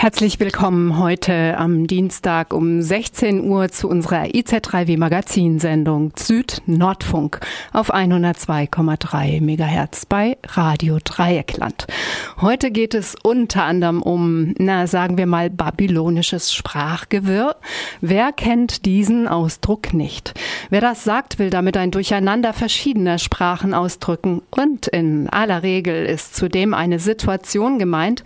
Herzlich willkommen heute am Dienstag um 16 Uhr zu unserer IZ3W Magazinsendung Süd-Nordfunk auf 102,3 MHz bei Radio Dreieckland. Heute geht es unter anderem um, na, sagen wir mal, babylonisches Sprachgewirr. Wer kennt diesen Ausdruck nicht? Wer das sagt, will damit ein Durcheinander verschiedener Sprachen ausdrücken und in aller Regel ist zudem eine Situation gemeint,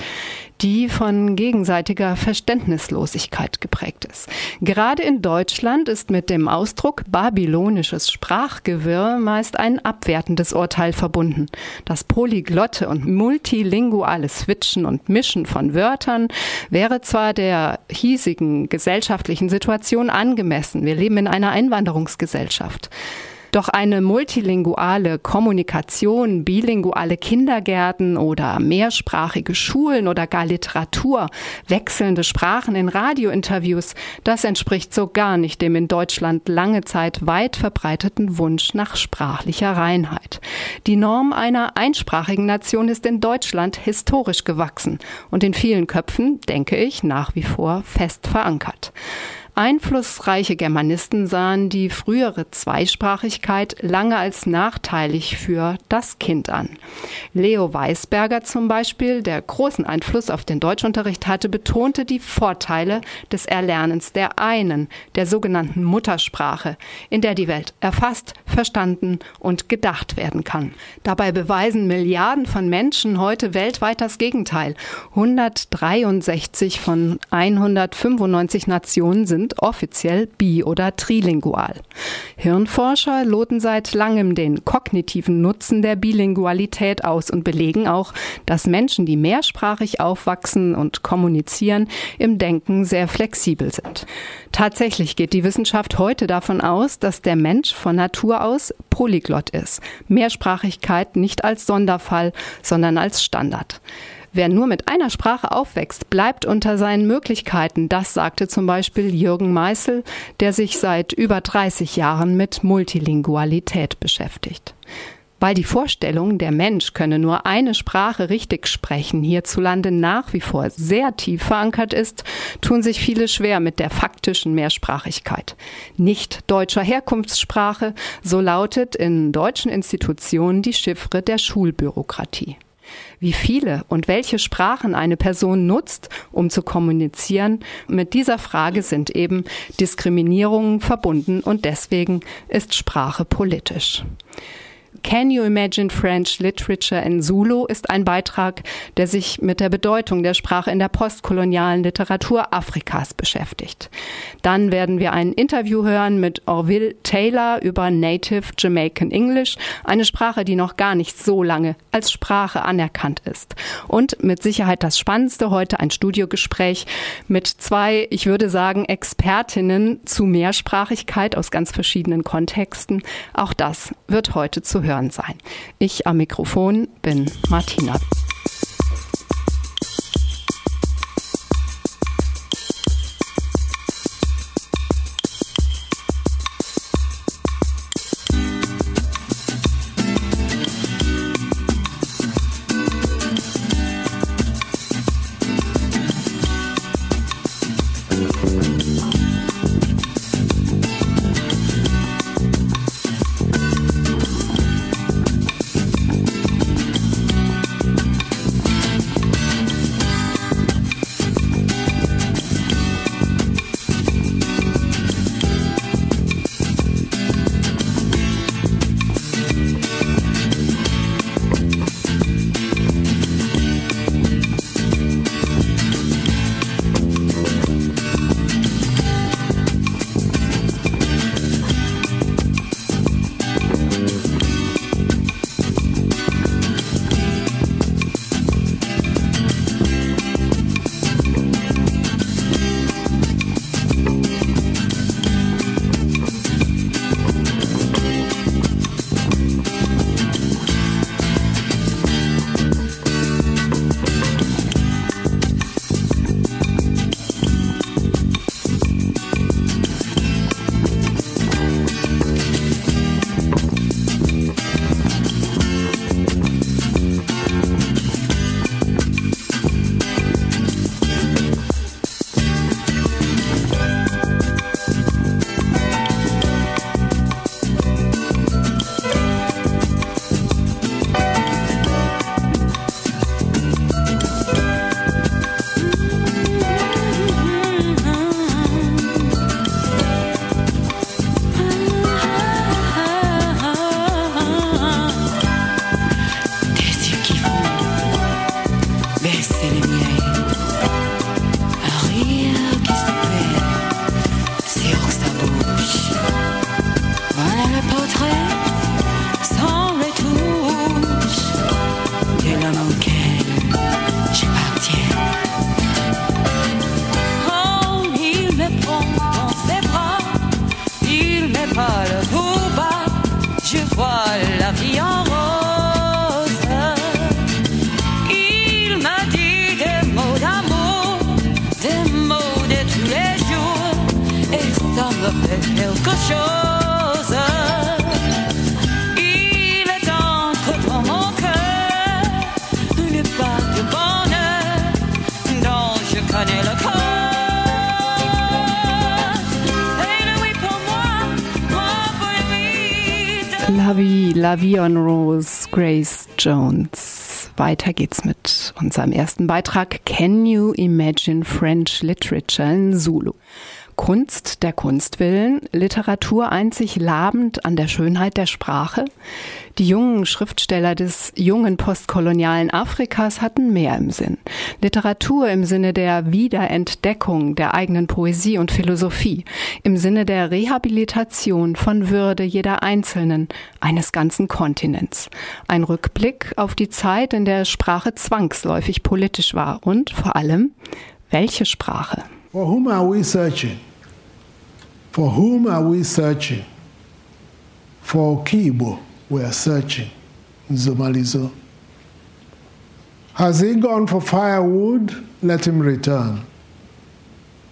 die von gegenseitiger Verständnislosigkeit geprägt ist. Gerade in Deutschland ist mit dem Ausdruck babylonisches Sprachgewirr meist ein abwertendes Urteil verbunden. Das polyglotte und multilinguale Switchen und Mischen von Wörtern wäre zwar der hiesigen gesellschaftlichen Situation angemessen. Wir leben in einer Einwanderungsgesellschaft. Doch eine multilinguale Kommunikation, bilinguale Kindergärten oder mehrsprachige Schulen oder gar Literatur, wechselnde Sprachen in Radiointerviews, das entspricht so gar nicht dem in Deutschland lange Zeit weit verbreiteten Wunsch nach sprachlicher Reinheit. Die Norm einer einsprachigen Nation ist in Deutschland historisch gewachsen und in vielen Köpfen, denke ich, nach wie vor fest verankert. Einflussreiche Germanisten sahen die frühere Zweisprachigkeit lange als nachteilig für das Kind an. Leo Weisberger zum Beispiel, der großen Einfluss auf den Deutschunterricht hatte, betonte die Vorteile des Erlernens der einen, der sogenannten Muttersprache, in der die Welt erfasst, verstanden und gedacht werden kann. Dabei beweisen Milliarden von Menschen heute weltweit das Gegenteil. 163 von 195 Nationen sind sind offiziell bi- oder trilingual. Hirnforscher loten seit langem den kognitiven Nutzen der Bilingualität aus und belegen auch, dass Menschen, die mehrsprachig aufwachsen und kommunizieren, im Denken sehr flexibel sind. Tatsächlich geht die Wissenschaft heute davon aus, dass der Mensch von Natur aus polyglott ist. Mehrsprachigkeit nicht als Sonderfall, sondern als Standard. Wer nur mit einer Sprache aufwächst, bleibt unter seinen Möglichkeiten. Das sagte zum Beispiel Jürgen Meißel, der sich seit über 30 Jahren mit Multilingualität beschäftigt. Weil die Vorstellung, der Mensch könne nur eine Sprache richtig sprechen, hierzulande nach wie vor sehr tief verankert ist, tun sich viele schwer mit der faktischen Mehrsprachigkeit. Nicht deutscher Herkunftssprache, so lautet in deutschen Institutionen die Chiffre der Schulbürokratie. Wie viele und welche Sprachen eine Person nutzt, um zu kommunizieren, mit dieser Frage sind eben Diskriminierungen verbunden und deswegen ist Sprache politisch. Can You Imagine French Literature in Zulu ist ein Beitrag, der sich mit der Bedeutung der Sprache in der postkolonialen Literatur Afrikas beschäftigt. Dann werden wir ein Interview hören mit Orville Taylor über Native Jamaican English, eine Sprache, die noch gar nicht so lange als Sprache anerkannt ist. Und mit Sicherheit das Spannendste heute ein Studiogespräch mit zwei, ich würde sagen, Expertinnen zu Mehrsprachigkeit aus ganz verschiedenen Kontexten. Auch das wird heute zu hören hören sein. Ich am Mikrofon bin Martina. Vie, La Vie on Rose, Grace Jones. Weiter geht's mit unserem ersten Beitrag Can You Imagine French Literature in Zulu? Kunst der Kunst willen, Literatur einzig labend an der Schönheit der Sprache? Die jungen Schriftsteller des jungen postkolonialen Afrikas hatten mehr im Sinn. Literatur im Sinne der Wiederentdeckung der eigenen Poesie und Philosophie, im Sinne der Rehabilitation von Würde jeder Einzelnen, eines ganzen Kontinents. Ein Rückblick auf die Zeit, in der Sprache zwangsläufig politisch war und vor allem, welche Sprache? For whom are we searching? For whom are we searching? For Kibo, we are searching. Zumalizo. Has he gone for firewood? Let him return.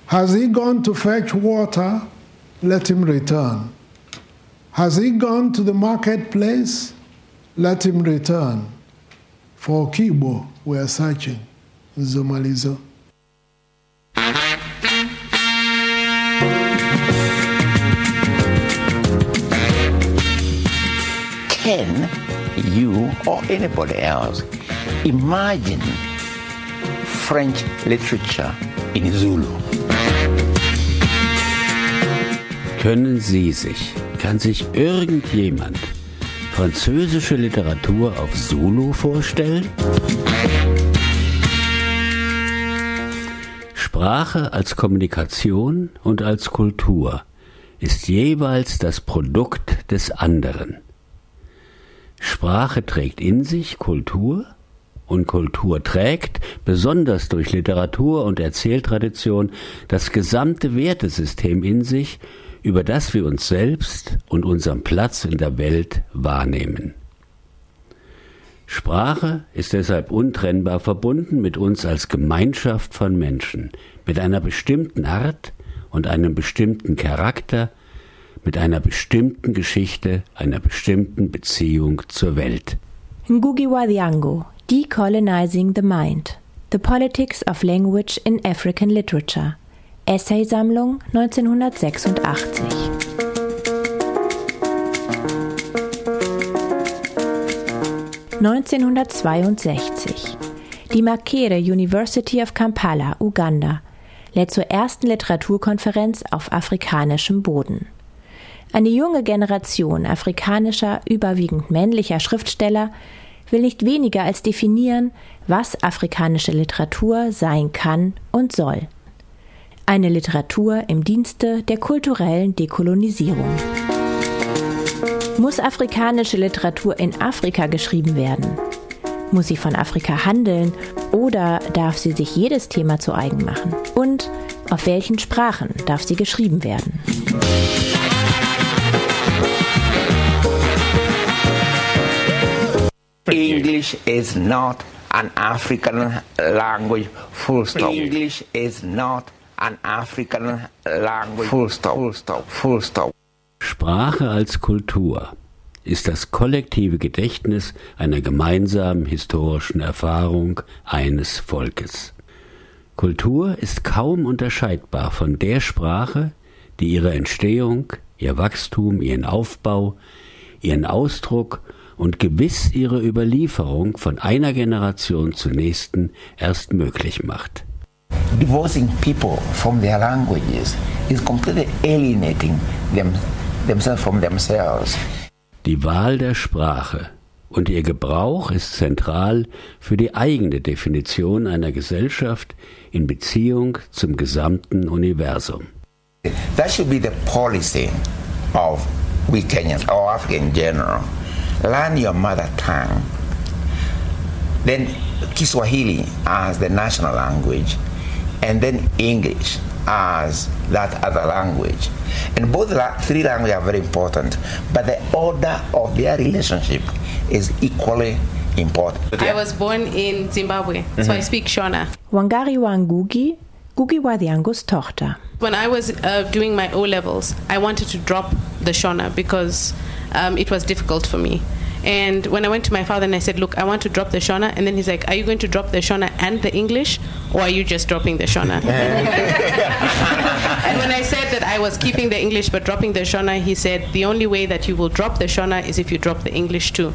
Has he gone to fetch water? Let him return. Has he gone to the marketplace? Let him return. For Kibo, we are searching. Zumalizo. Can you or anybody else imagine French literature in Zulu? Können Sie sich, kann sich irgendjemand französische Literatur auf Zulu vorstellen? Sprache als Kommunikation und als Kultur ist jeweils das Produkt des anderen. Sprache trägt in sich Kultur und Kultur trägt, besonders durch Literatur und Erzähltradition, das gesamte Wertesystem in sich, über das wir uns selbst und unseren Platz in der Welt wahrnehmen. Sprache ist deshalb untrennbar verbunden mit uns als Gemeinschaft von Menschen, mit einer bestimmten Art und einem bestimmten Charakter, mit einer bestimmten Geschichte, einer bestimmten Beziehung zur Welt. Ngugi wa Thiong'o, Decolonizing the Mind. The Politics of Language in African Literature. Essaysammlung 1986. (1962). Die Makerere University of Kampala, Uganda, lädt zur ersten Literaturkonferenz auf afrikanischem Boden. Eine junge Generation afrikanischer, überwiegend männlicher Schriftsteller will nicht weniger als definieren, was afrikanische Literatur sein kann und soll. Eine Literatur im Dienste der kulturellen Dekolonisierung. Muss afrikanische Literatur in Afrika geschrieben werden? Muss sie von Afrika handeln oder darf sie sich jedes Thema zu eigen machen? Und auf welchen Sprachen darf sie geschrieben werden? English is not an African language, full stop. English is not an African language, full stop, full stop, full stop. Sprache als Kultur ist das kollektive Gedächtnis einer gemeinsamen historischen Erfahrung eines Volkes. Kultur ist kaum unterscheidbar von der Sprache, die ihre Entstehung, ihr Wachstum, ihren Aufbau, ihren Ausdruck und gewiss ihre Überlieferung von einer Generation zur nächsten erst möglich macht. Divorcing people from their languages is completely alienating them, themselves from themselves. Die Wahl der Sprache und ihr Gebrauch ist zentral für die eigene Definition einer Gesellschaft in Beziehung zum gesamten Universum. That should be the policy of we Kenyans or Africa in general. Learn your mother tongue. Then Kiswahili as the national language, and then English as that other language. And both la- three languages are very important, but the order of their relationship is equally important. I was born in Zimbabwe, so I speak Shona. Wangari wa Ngugi, Ngugi wa Thiong'os Tochter. When I was uh, doing my O levels, I wanted to drop the Shona because um, it was difficult for me. And when I went to my father and I said, Look, I want to drop the Shona, and then he's like, Are you going to drop the Shona and the English, or are you just dropping the Shona? and when I said that I was keeping the English but dropping the Shona, he said, The only way that you will drop the Shona is if you drop the English too.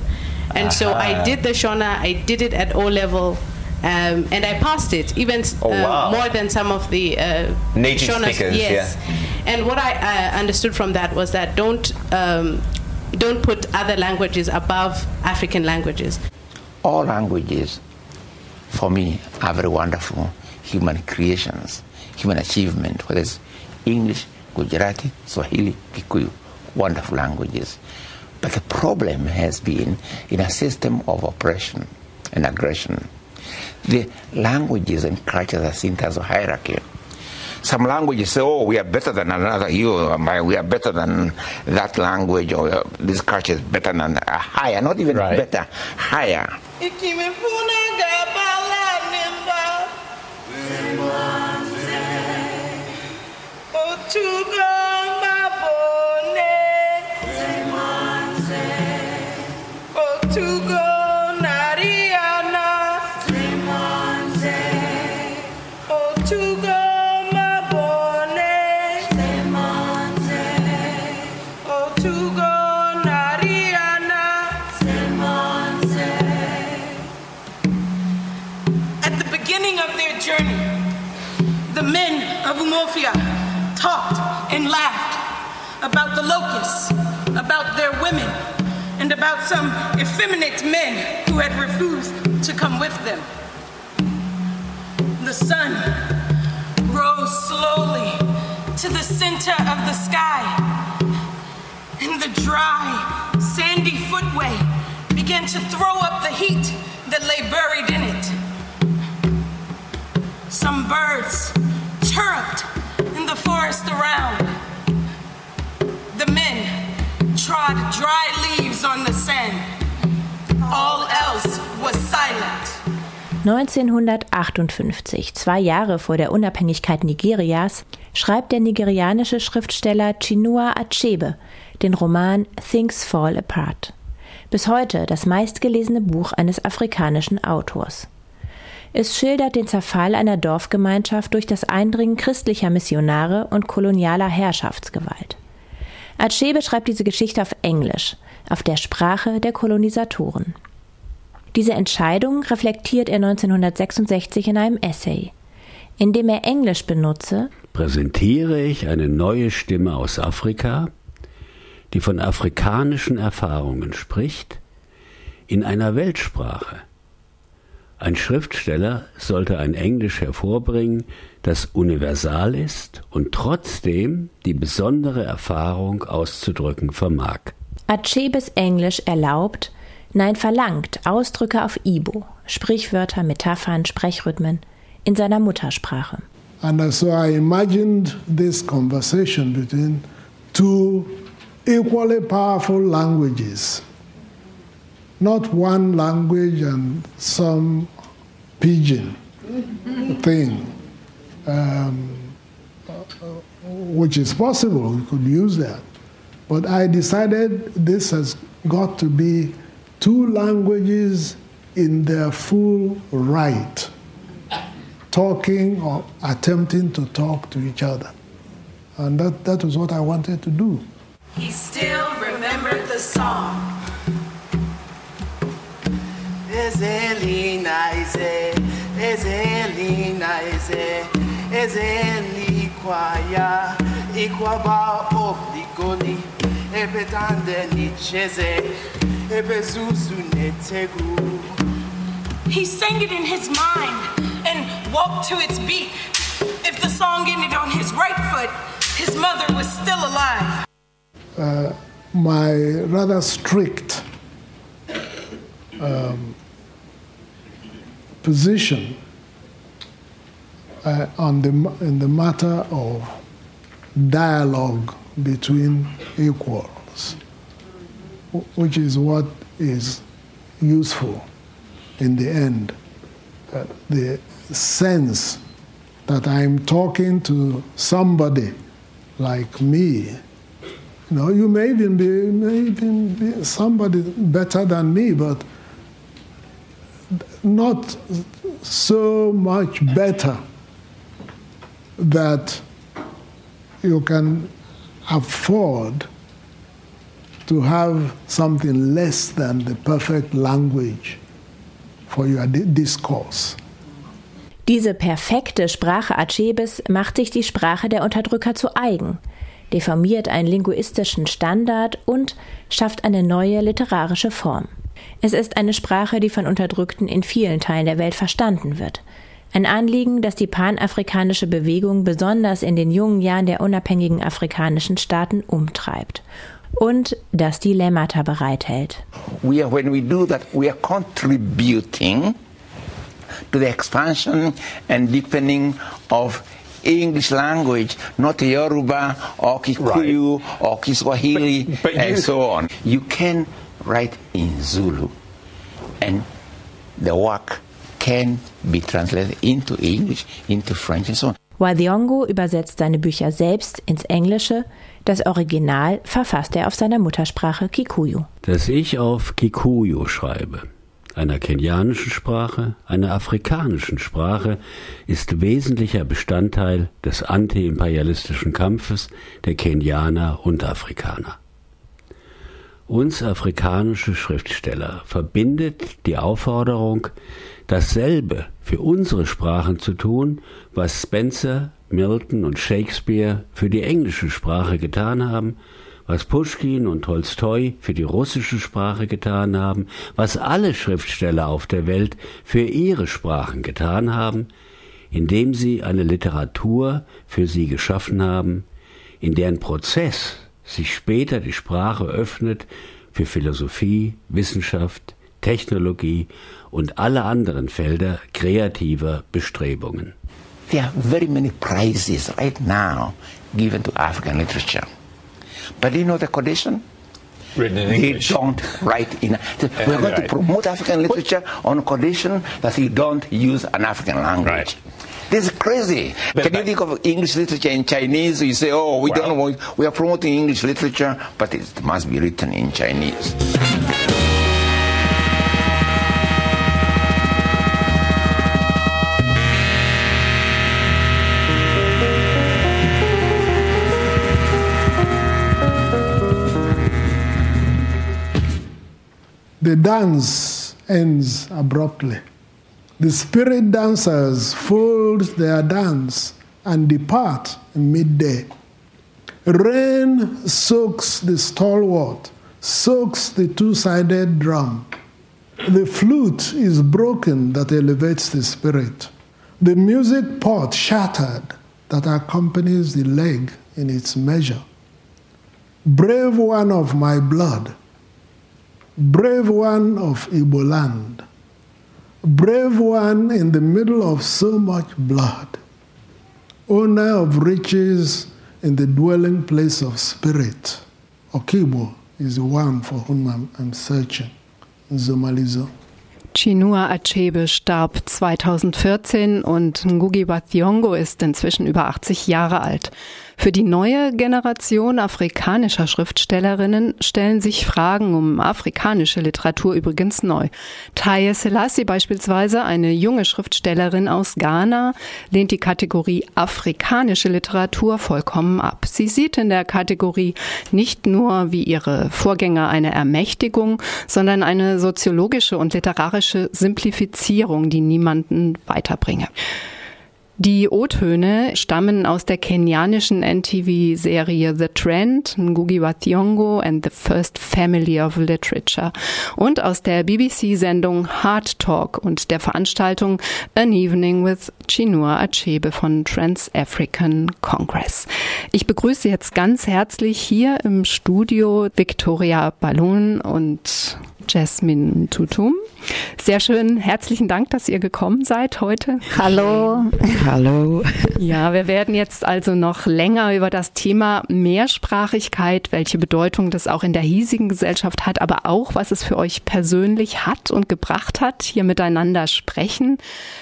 And so I did the Shona, I did it at O level. Um, and I passed it, even Oh, uh, wow. more than some of the uh, Native Shonas. speakers, Yes. And what I uh, understood from that was that don't um, don't put other languages above African languages. All languages, for me, are very wonderful human creations, human achievement, whether it's English, Gujarati, Swahili, Kikuyu, wonderful languages. But the problem has been in a system of oppression and aggression. The languages and cultures are seen as a hierarchy. Some languages say, oh, we are better than another. You, we are better than that language, or uh, this culture is better than uh, higher, not even Right. better, higher. At beginning of their journey, the men of Umofia talked and laughed about the locusts, about their women, and about some effeminate men who had refused to come with them. The sun rose slowly to the center of the sky, and the dry, sandy footway began to throw up the heat that lay buried in it. Some birds chirruped in the forest around. The men trod dry leaves on the sand. All else was silent. 1958, zwei Jahre vor der Unabhängigkeit Nigerias, schreibt der nigerianische Schriftsteller Chinua Achebe den Roman Things Fall Apart. Bis heute das meistgelesene Buch eines afrikanischen Autors. Es schildert den Zerfall einer Dorfgemeinschaft durch das Eindringen christlicher Missionare und kolonialer Herrschaftsgewalt. Achebe schreibt diese Geschichte auf Englisch, auf der Sprache der Kolonisatoren. Diese Entscheidung reflektiert er 1966 in einem Essay. Indem er Englisch benutze, präsentiere ich eine neue Stimme aus Afrika, die von afrikanischen Erfahrungen spricht, in einer Weltsprache. Ein Schriftsteller sollte ein Englisch hervorbringen, das universal ist und trotzdem die besondere Erfahrung auszudrücken vermag. Achebes Englisch erlaubt, nein verlangt Ausdrücke auf Ibo, Sprichwörter, Metaphern, Sprechrhythmen in seiner Muttersprache. And so I imagined this conversation between two equally powerful languages. Not one language and some pidgin thing, um, which is possible, we could use that. But I decided this has got to be two languages in their full right talking or attempting to talk to each other. And that, that was what I wanted to do. He still remembered the song. Ezelina ize, Ezelina ize, Ezeli kwaya, ikwaba obligoni, ebetande nicheze, ebezuzu netegu. He sang it in his mind and walked to its beat. If the song ended on his right foot, his mother was still alive. Uh, my rather strict um, position uh, on the, in the matter of dialogue between equals, which is what is useful in the end. Uh, the sense that I'm talking to somebody like me. You know, you may even be, may even be somebody better than me, but not so much better that you can afford to have something less than the perfect language for your discourse. Diese perfekte Sprache Achebes macht sich die Sprache der Unterdrücker zu eigen, deformiert einen linguistischen Standard und schafft eine neue literarische Form. Es ist eine Sprache, die von Unterdrückten in vielen Teilen der Welt verstanden wird. Ein Anliegen, das die panafrikanische Bewegung besonders in den jungen Jahren der unabhängigen afrikanischen Staaten umtreibt und das Dilemmata bereithält. We are, when we do that, we are contributing to the expansion and deepening of English language, not Yoruba or Kikuyu right. or Kiswahili but, but and so on. You can write in Zulu and the work can be translated into English, into French and so on. Wadiongo übersetzt seine Bücher selbst ins Englische, das Original verfasst er auf seiner Muttersprache Kikuyu. Dass ich auf Kikuyu schreibe, einer kenianischen Sprache, einer afrikanischen Sprache, ist wesentlicher Bestandteil des antiimperialistischen Kampfes der Kenianer und Afrikaner. Uns afrikanische Schriftsteller verbindet die Aufforderung, dasselbe für unsere Sprachen zu tun, was Spencer, Milton und Shakespeare für die englische Sprache getan haben, was Puschkin und Tolstoi für die russische Sprache getan haben, was alle Schriftsteller auf der Welt für ihre Sprachen getan haben, indem sie eine Literatur für sie geschaffen haben, in deren Prozess sich später die Sprache öffnet für Philosophie, Wissenschaft, Technologie und alle anderen Felder kreativer Bestrebungen. There are very many prizes right now given to African literature. But do you know the condition? Written in they English. don't write in. We're going to promote African literature on condition that you don't use an African language. Right. This is crazy. But- Can you think of English literature in Chinese? You say, oh, we don't want, we are promoting English literature, but it must be written in Chinese. The dance ends abruptly. The spirit dancers fold their dance and depart midday. Rain soaks the stalwart, soaks the two sided drum. The flute is broken that elevates the spirit. The music pot shattered that accompanies the leg in its measure. Brave one of my blood, brave one of Igbo land, brave one in the middle of so much blood, owner of riches in the dwelling place of spirit. Okibo is the one for whom I'm, I'm searching. Zomalizo. Chinua Achebe starb 2014 und Ngugi wa Thiong'o ist inzwischen über 80 Jahre alt. Für die neue Generation afrikanischer Schriftstellerinnen stellen sich Fragen um afrikanische Literatur übrigens neu. Taye Selassie beispielsweise, eine junge Schriftstellerin aus Ghana, lehnt die Kategorie afrikanische Literatur vollkommen ab. Sie sieht in der Kategorie nicht nur wie ihre Vorgänger eine Ermächtigung, sondern eine soziologische und literarische Simplifizierung, die niemanden weiterbringe. Die O-Töne stammen aus der kenianischen NTV-Serie The Trend, Ngugi wa Thiong'o and the First Family of Literature und aus der BBC-Sendung Hard Talk und der Veranstaltung An Evening with Chinua Achebe von Trans-African Congress. Ich begrüße jetzt ganz herzlich hier im Studio Victoria Ballon und Jasmine Tutum. Sehr schön, herzlichen Dank, dass ihr gekommen seid heute. Hallo. Hallo. Ja, wir werden jetzt also noch länger über das Thema Mehrsprachigkeit, welche Bedeutung das auch in der hiesigen Gesellschaft hat, aber auch, was es für euch persönlich hat und gebracht hat, hier miteinander sprechen.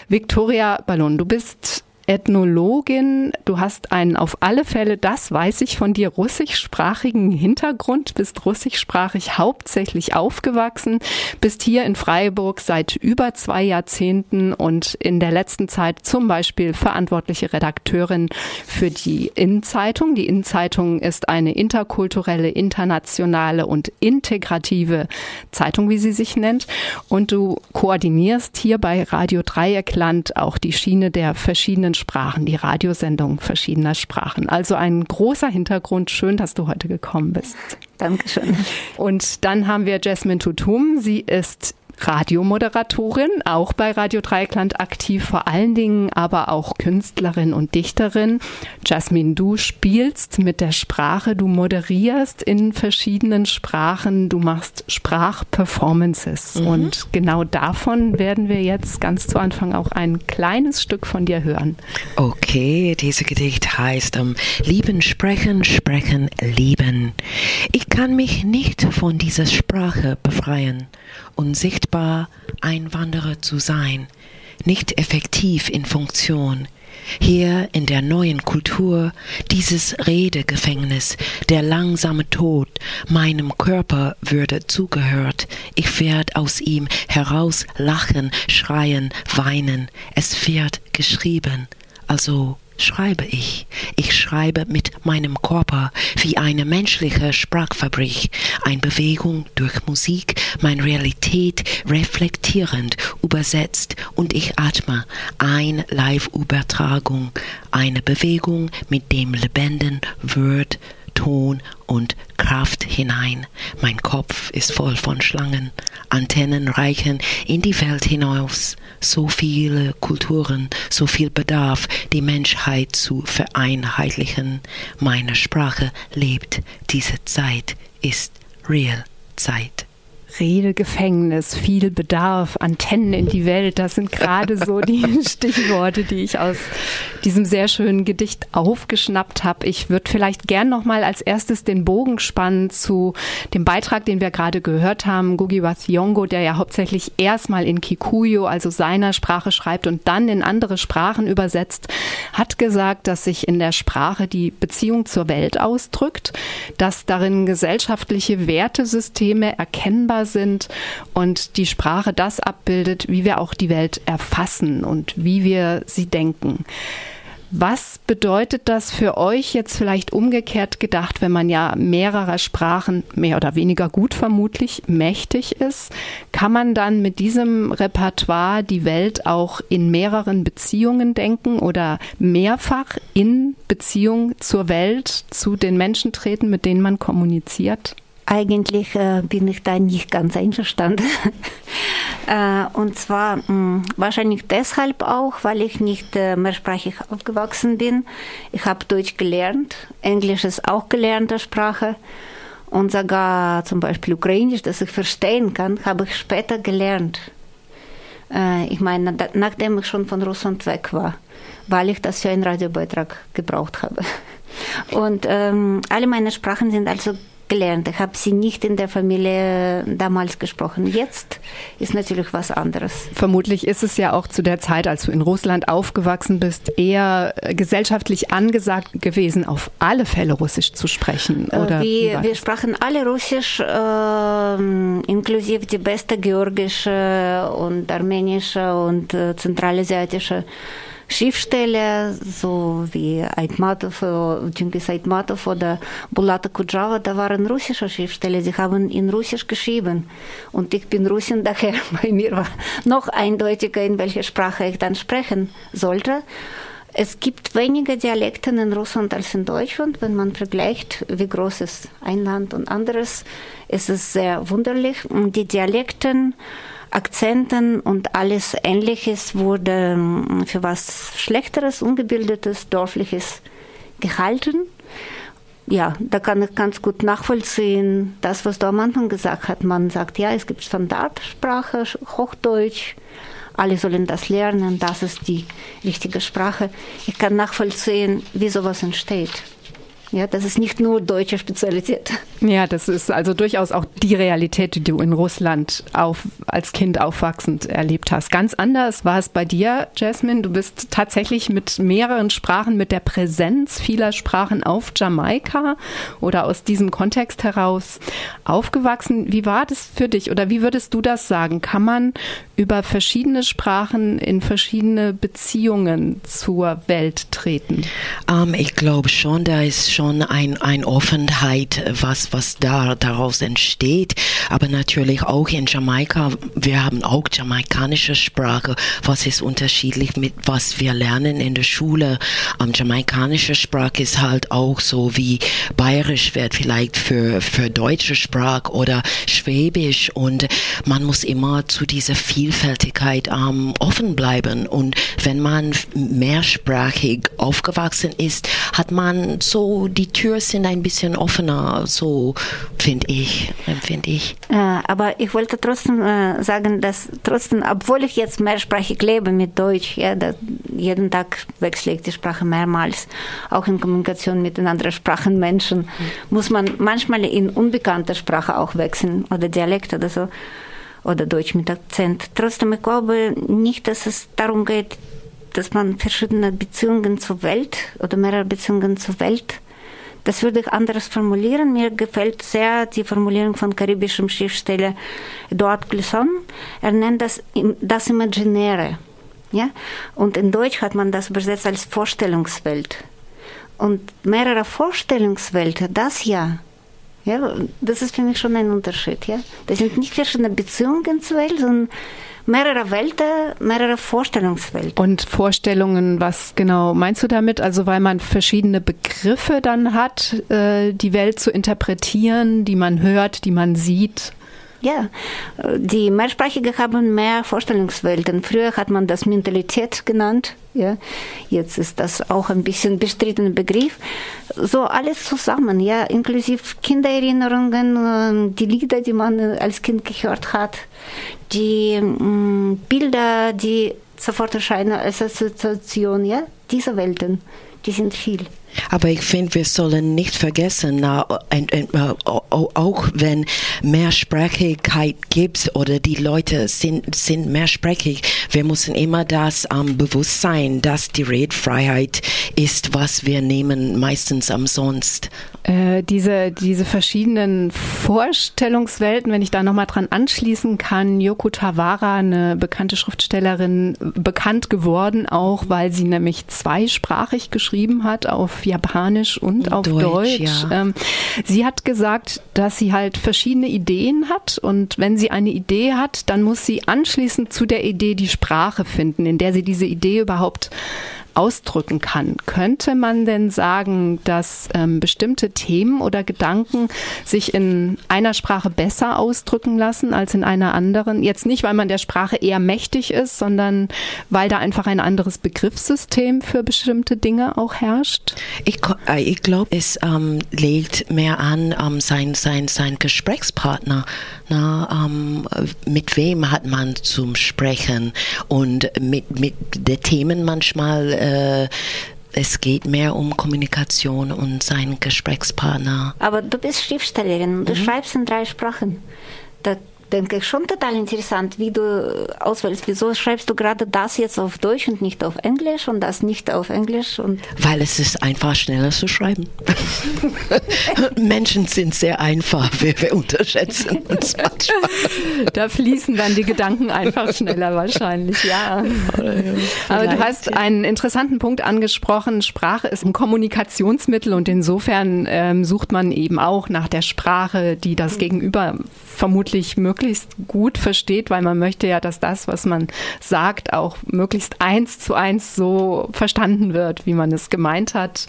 Victoria Ballon, du bist Ethnologin. Du hast einen auf alle Fälle, das weiß ich von dir, russischsprachigen Hintergrund, bist russischsprachig hauptsächlich aufgewachsen, bist hier in Freiburg seit über zwei Jahrzehnten und in der letzten Zeit zum Beispiel verantwortliche Redakteurin für die Innenzeitung. Die Innenzeitung ist eine interkulturelle, internationale und integrative Zeitung, wie sie sich nennt. Und du koordinierst hier bei Radio Dreieckland auch die Schiene der verschiedenen Sprachen, die Radiosendung verschiedener Sprachen. Also ein großer Hintergrund. Schön, dass du heute gekommen bist. Dankeschön. Und dann haben wir Jasmine Tutum. Sie ist Radiomoderatorin, auch bei Radio Dreikland aktiv, vor allen Dingen aber auch Künstlerin und Dichterin. Jasmine, du spielst mit der Sprache, du moderierst in verschiedenen Sprachen, du machst Sprachperformances. Mhm. Und genau davon werden wir jetzt ganz zu Anfang auch ein kleines Stück von dir hören. Okay, dieses Gedicht heißt um, Lieben, sprechen, sprechen, lieben. Ich kann mich nicht von dieser Sprache befreien und sichtbar ein Wanderer zu sein, nicht effektiv in Funktion. Hier in der neuen Kultur dieses Redegefängnis, der langsame Tod meinem Körper würde zugehört. Ich werd aus ihm heraus lachen, schreien, weinen. Es wird geschrieben, also schreibe ich. Ich schreibe mit meinem Körper wie eine menschliche Sprachfabrik, eine Bewegung durch Musik, meine Realität reflektierend übersetzt und ich atme ein Live-Übertragung, eine Bewegung mit dem Lebenden Word Ton und Kraft hinein. Mein Kopf ist voll von Schlangen. Antennen reichen in die Welt hinaus. So viele Kulturen, so viel Bedarf, die Menschheit zu vereinheitlichen. Meine Sprache lebt. Diese Zeit ist Real Zeit. Redegefängnis, viel Bedarf, Antennen in die Welt, das sind gerade so die Stichworte, die ich aus diesem sehr schönen Gedicht aufgeschnappt habe. Ich würde vielleicht gern noch mal als erstes den Bogen spannen zu dem Beitrag, den wir gerade gehört haben, Gugi Wathiongo, der ja hauptsächlich erstmal in Kikuyu, also seiner Sprache schreibt und dann in andere Sprachen übersetzt, hat gesagt, dass sich in der Sprache die Beziehung zur Welt ausdrückt, dass darin gesellschaftliche Wertesysteme erkennbar sind und die Sprache das abbildet, wie wir auch die Welt erfassen und wie wir sie denken. Was bedeutet das für euch jetzt vielleicht umgekehrt gedacht, wenn man ja mehrerer Sprachen mehr oder weniger gut vermutlich mächtig ist? Kann man dann mit diesem Repertoire die Welt auch in mehreren Beziehungen denken oder mehrfach in Beziehung zur Welt, zu den Menschen treten, mit denen man kommuniziert? Eigentlich äh, bin ich da nicht ganz einverstanden. äh, und zwar mh, hm, wahrscheinlich deshalb auch, weil ich nicht äh, mehrsprachig aufgewachsen bin. Ich habe Deutsch gelernt, Englisch ist auch gelernte Sprache und sogar zum Beispiel Ukrainisch, das ich verstehen kann, habe ich später gelernt. Äh, ich meine, nachdem ich schon von Russland weg war, weil ich das für einen Radiobeitrag gebraucht habe. Und ähm, alle meine Sprachen sind also gelernt. Ich habe sie nicht in der Familie damals gesprochen. Jetzt ist natürlich was anderes. Vermutlich ist es ja auch zu der Zeit, als du in Russland aufgewachsen bist, eher gesellschaftlich angesagt gewesen, auf alle Fälle Russisch zu sprechen. Äh, Oder wir, wir sprachen alle Russisch, äh, inklusive die beste georgische und armenische und äh, zentralasiatische Schriftsteller, so wie Aitmatov, Genghis Aitmatov oder Bulata Kudjava, da waren russische Schriftsteller, sie haben in Russisch geschrieben. Und ich bin Russin, daher bei mir war noch eindeutiger, in welcher Sprache ich dann sprechen sollte. Es gibt weniger Dialekte in Russland als in Deutschland. Wenn man vergleicht, wie groß ist ein Land und anderes, ist es sehr wunderlich. Die Dialekten Akzenten und alles Ähnliches wurde ähm, für was Schlechteres, Ungebildetes, Dorfliches gehalten. Ja, da kann ich ganz gut nachvollziehen, das, was du am Anfang gesagt hast. Man sagt, ja, es gibt Standardsprache, Hochdeutsch, alle sollen das lernen, das ist die richtige Sprache. Ich kann nachvollziehen, wie sowas entsteht. Ja, das ist nicht nur deutsche Spezialität. Ja, das ist also durchaus auch die Realität, die du in Russland auf, als Kind aufwachsend erlebt hast. Ganz anders war es bei dir, Jasmine. Du bist tatsächlich mit mehreren Sprachen, mit der Präsenz vieler Sprachen auf Jamaika oder aus diesem Kontext heraus aufgewachsen. Wie war das für dich oder wie würdest du das sagen? Kann man über verschiedene Sprachen in verschiedene Beziehungen zur Welt treten? Um, ähm, ich glaube schon, da ist schon ein, ein Offenheit, was, was da daraus entsteht. Aber natürlich auch in Jamaika, wir haben auch jamaikanische Sprache, was ist unterschiedlich mit was wir lernen in der Schule. Um, jamaikanische Sprache ist halt auch so wie bayerisch wird vielleicht für, für deutsche Sprache oder schwäbisch und man muss immer zu dieser Vielfältigkeit um, offen bleiben und wenn man mehrsprachig aufgewachsen ist, hat man so die Tür sind ein bisschen offener, so finde ich, empfinde ich. Äh, aber ich wollte trotzdem äh, sagen, dass trotzdem, obwohl ich jetzt mehrsprachig lebe mit Deutsch, ja, jeden Tag wechsle ich die Sprache mehrmals, auch in Kommunikation mit den anderen Sprachenmenschen, mhm. muss man manchmal in unbekannter Sprache auch wechseln oder Dialekt oder so oder Deutsch mit Akzent. Trotzdem, ich glaube nicht, dass es darum geht, dass man verschiedene Beziehungen zur Welt oder mehrere Beziehungen zur Welt das würde ich anders formulieren. Mir gefällt sehr die Formulierung von karibischem Schriftsteller Eduard Glisson. Er nennt das das Imaginäre. Ja? Und in Deutsch hat man das übersetzt als Vorstellungswelt. Und mehrere Vorstellungswelten, das ja. Ja, das ist für mich schon ein Unterschied. Ja? Das sind nicht verschiedene Beziehungen zur Welt, sondern mehrere Welten, mehrere Vorstellungswelten. Und Vorstellungen, was genau meinst du damit? Also weil man verschiedene Begriffe dann hat, äh, die Welt zu interpretieren, die man hört, die man sieht. Ja, die Mehrsprachige haben mehr Vorstellungswelten. Früher hat man das Mentalität genannt. Ja, jetzt ist das auch ein bisschen bestrittener Begriff. So alles zusammen, ja, inklusive Kindererinnerungen, ähm, die Lieder, die man als Kind gehört hat, die mm, Bilder, die sofort erscheinen als Assoziation, ja, diese Welten, die sind viel. Aber ich finde, wir sollen nicht vergessen, na, auch wenn Mehrsprachigkeit gibt oder die Leute sind, sind mehrsprachig, wir müssen immer das ähm, bewusst sein, dass die Redfreiheit ist, was wir nehmen, meistens umsonst. Äh, diese, diese verschiedenen Vorstellungswelten, wenn ich da nochmal dran anschließen kann, Yoko Tawara, eine bekannte Schriftstellerin, bekannt geworden auch, weil sie nämlich zweisprachig geschrieben hat auf Japanisch und auf Deutsch. Deutsch. Ja. Ähm, sie hat gesagt, dass sie halt verschiedene Ideen hat und wenn sie eine Idee hat, dann muss sie anschließend zu der Idee die Sprache finden, in der sie diese Idee überhaupt ausdrücken kann. Könnte man denn sagen, dass ähm, bestimmte Themen oder Gedanken sich in einer Sprache besser ausdrücken lassen als in einer anderen? Jetzt nicht, weil man der Sprache eher mächtig ist, sondern weil da einfach ein anderes Begriffssystem für bestimmte Dinge auch herrscht? Ich, äh, ich glaube, es ähm, legt mehr an ähm, sein, sein, sein Gesprächspartner. Na, ähm, mit wem hat man zum Sprechen und mit, mit den Themen manchmal äh, es geht mehr um Kommunikation und seinen Gesprächspartner. Aber du bist Schriftstellerin, du mhm. schreibst in drei Sprachen. Da denke ich, schon total interessant, wie du auswählst. Wieso schreibst du gerade das jetzt auf Deutsch und nicht auf Englisch und das nicht auf Englisch? Und Weil es ist einfach schneller zu schreiben. Menschen sind sehr einfach, wir, wir unterschätzen uns manchmal. Da fließen dann die Gedanken einfach schneller wahrscheinlich, ja. Aber du hast einen interessanten Punkt angesprochen. Sprache ist ein Kommunikationsmittel und insofern ähm, sucht man eben auch nach der Sprache, die das Gegenüber vermutlich möglichst gut versteht, weil man möchte ja, dass das, was man sagt, auch möglichst eins zu eins so verstanden wird, wie man es gemeint hat.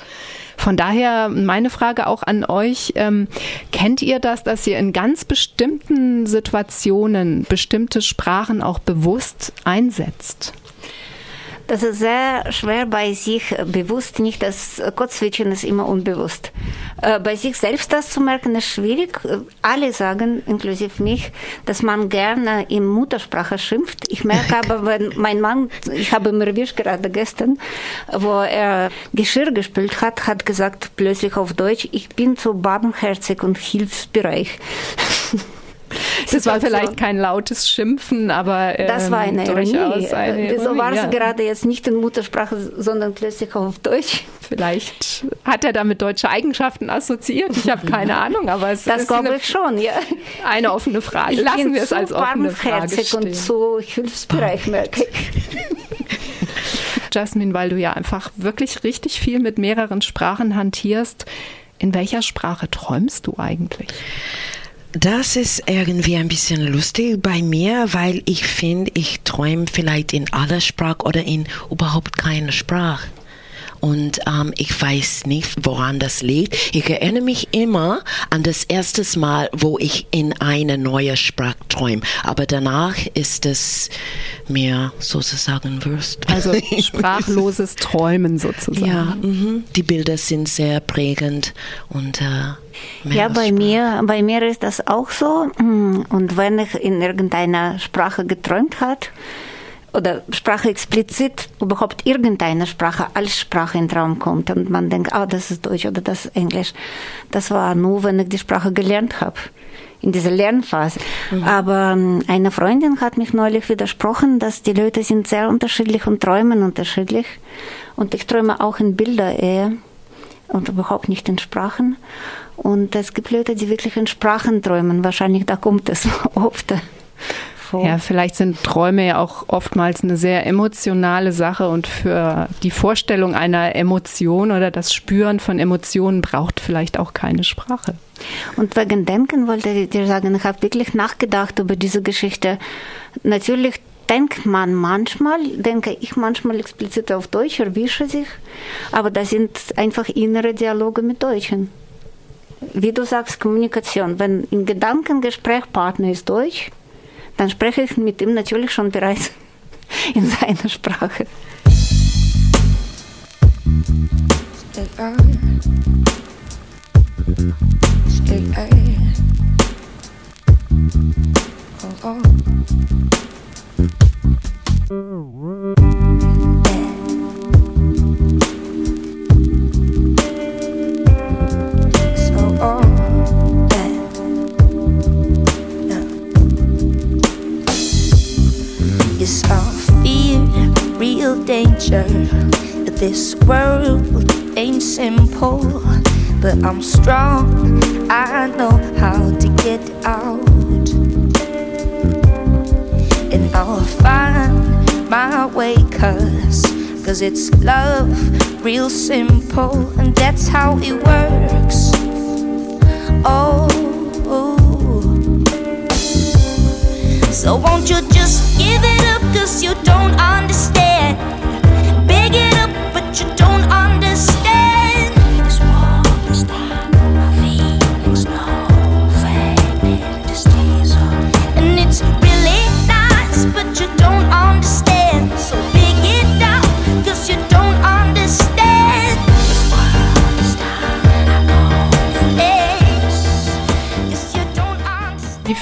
Von daher meine Frage auch an euch, ähm, kennt ihr das, dass ihr in ganz bestimmten Situationen bestimmte Sprachen auch bewusst einsetzt? Das ist sehr schwer bei sich bewusst, nicht das Kotzwitschen ist immer unbewusst. Äh, bei sich selbst das zu merken ist schwierig. Alle sagen, inklusive mich, dass man gerne in Muttersprache schimpft. Ich merke aber, wenn mein Mann, ich habe ihn erwischt gerade gestern, wo er Geschirr gespielt hat, hat gesagt plötzlich auf Deutsch, ich bin zu barmherzig und hilfsbereich. Das war vielleicht kein lautes Schimpfen, aber ähm, das war eine Ironie. Eine so war es ja. gerade jetzt nicht in Muttersprache, sondern plötzlich auf Deutsch. Vielleicht hat er damit deutsche Eigenschaften assoziiert. Ich habe keine Ahnung, aber es das ist eine, ich schon. Ja. eine offene Frage. Lassen wir es als offene Frage stehen. und so hilfsbereich merke ich. Jasmin, weil du ja einfach wirklich richtig viel mit mehreren Sprachen hantierst. In welcher Sprache träumst du eigentlich? Das ist irgendwie ein bisschen lustig bei mir, weil ich finde, ich träume vielleicht in aller Sprache oder in überhaupt keiner Sprache. Und ähm, ich weiß nicht, woran das liegt. Ich erinnere mich immer an das erste Mal, wo ich in eine neue Sprache träume. Aber danach ist es mir sozusagen Wurst. Also sprachloses Träumen sozusagen. Ja, mh. die Bilder sind sehr prägend und äh, ja, bei mir, bei mir ist das auch so. Und wenn ich in irgendeiner Sprache geträumt hat oder Sprache explizit überhaupt irgendeine Sprache als Sprache in den Raum kommt und man denkt, ah, das ist Deutsch oder das ist Englisch, das war nur, wenn ich die Sprache gelernt habe in dieser Lernphase. Mhm. Aber eine Freundin hat mich neulich widersprochen, dass die Leute sind sehr unterschiedlich und träumen unterschiedlich. Und ich träume auch in Bilder eher und überhaupt nicht in Sprachen. Und es gibt Leute, die wirklich in Sprachen träumen. Wahrscheinlich da kommt es oft vor. Ja, vielleicht sind Träume ja auch oftmals eine sehr emotionale Sache und für die Vorstellung einer Emotion oder das Spüren von Emotionen braucht vielleicht auch keine Sprache. Und wegen Denken wollte ich dir sagen, ich habe wirklich nachgedacht über diese Geschichte. Natürlich denkt man manchmal, denke ich manchmal explizit auf Deutsch, erwische sich, aber das sind einfach innere Dialoge mit Deutschen. Wie du sagst, Kommunikation. Wenn im Gedankengespräch Partner ist Deutsch, dann spreche ich mit ihm natürlich schon bereits in seiner Sprache. Stay on. Stay on. Oh, oh. Danger. This world ain't simple, but I'm strong. I know how to get out, and I'll find my way. Cause, cause it's love, real simple, and that's how it works. Oh. So won't you just give it up cause you don't understand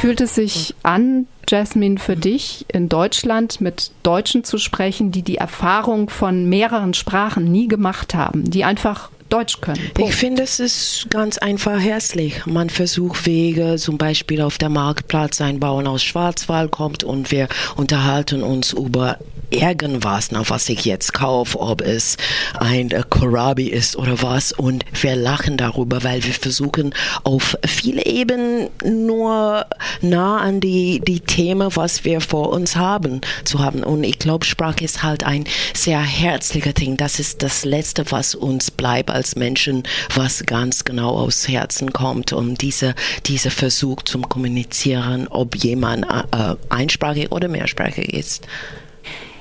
fühlt es sich an, Jasmine, für dich in Deutschland mit Deutschen zu sprechen, die die Erfahrung von mehreren Sprachen nie gemacht haben, die einfach Deutsch können. Punkt. Ich finde, es ist ganz einfach herzlich. Man versucht Wege, zum Beispiel auf der Marktplatz, ein Bauern aus Schwarzwald kommt und wir unterhalten uns über irgendwas, na, was ich jetzt kaufe, ob es ein Kohlrabi ist oder was. Und wir lachen darüber, weil wir versuchen auf viele Ebenen nur nah an die, die Themen, was wir vor uns haben, zu haben. Und ich glaube, Sprache ist halt ein sehr herzlicher Ding. Das ist das Letzte, was uns bleibt als Menschen, was ganz genau aus Herzen kommt. Und dieser diese Versuch zum Kommunizieren, ob jemand äh, einsprachig oder mehrsprachig ist.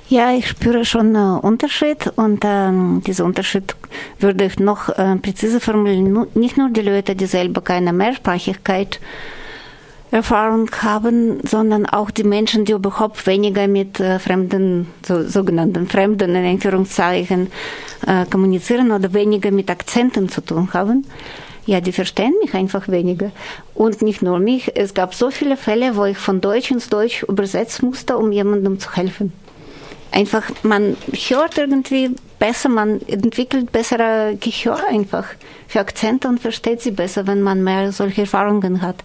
Ja, ich spüre schon einen Unterschied und ähm, dieser Unterschied würde ich noch äh, präziser formulieren. Nicht nur die Leute, die selber keine Mehrsprachigkeit Erfahrung haben, sondern auch die Menschen, die überhaupt weniger mit äh, fremden, so, sogenannten Fremden in Anführungszeichen äh, kommunizieren oder weniger mit Akzenten zu tun haben. Ja, die verstehen mich einfach weniger. Und nicht nur mich, es gab so viele Fälle, wo ich von Deutsch ins Deutsch übersetzen musste, um jemandem zu helfen. Einfach, man hört irgendwie besser, man entwickelt bessere Gehör einfach für Akzente und versteht sie besser, wenn man mehr solche Erfahrungen hat.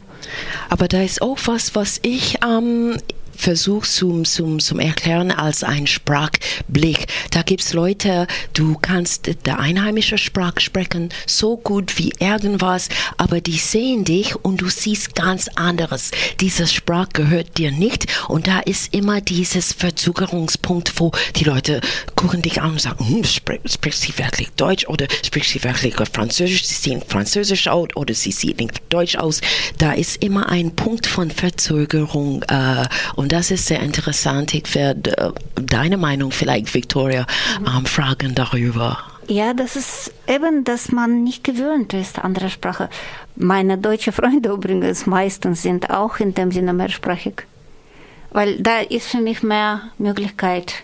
Aber da ist auch was, was ich ähm, versuche zum, zum, zum Erklären als ein Sprachblick. Da gibt es Leute, du kannst der einheimische Sprache sprechen, so gut wie irgendwas, aber die sehen dich und du siehst ganz anderes. Diese Sprache gehört dir nicht und da ist immer dieses Verzögerungspunkt, wo die Leute gucken dich an und sagen, hm, spricht sie wirklich Deutsch oder spricht sie wirklich Französisch? Sie sehen Französisch aus oder sie nicht Deutsch aus. Da ist immer ein Punkt von Verzögerung äh, und das ist sehr interessant. Ich werde äh, deine Meinung vielleicht, Victoria, ähm, fragen darüber. Ja, das ist eben, dass man nicht gewöhnt ist, andere Sprache. Meine deutschen Freunde übrigens meistens sind auch in dem Sinne mehrsprachig. Weil da ist für mich mehr Möglichkeit.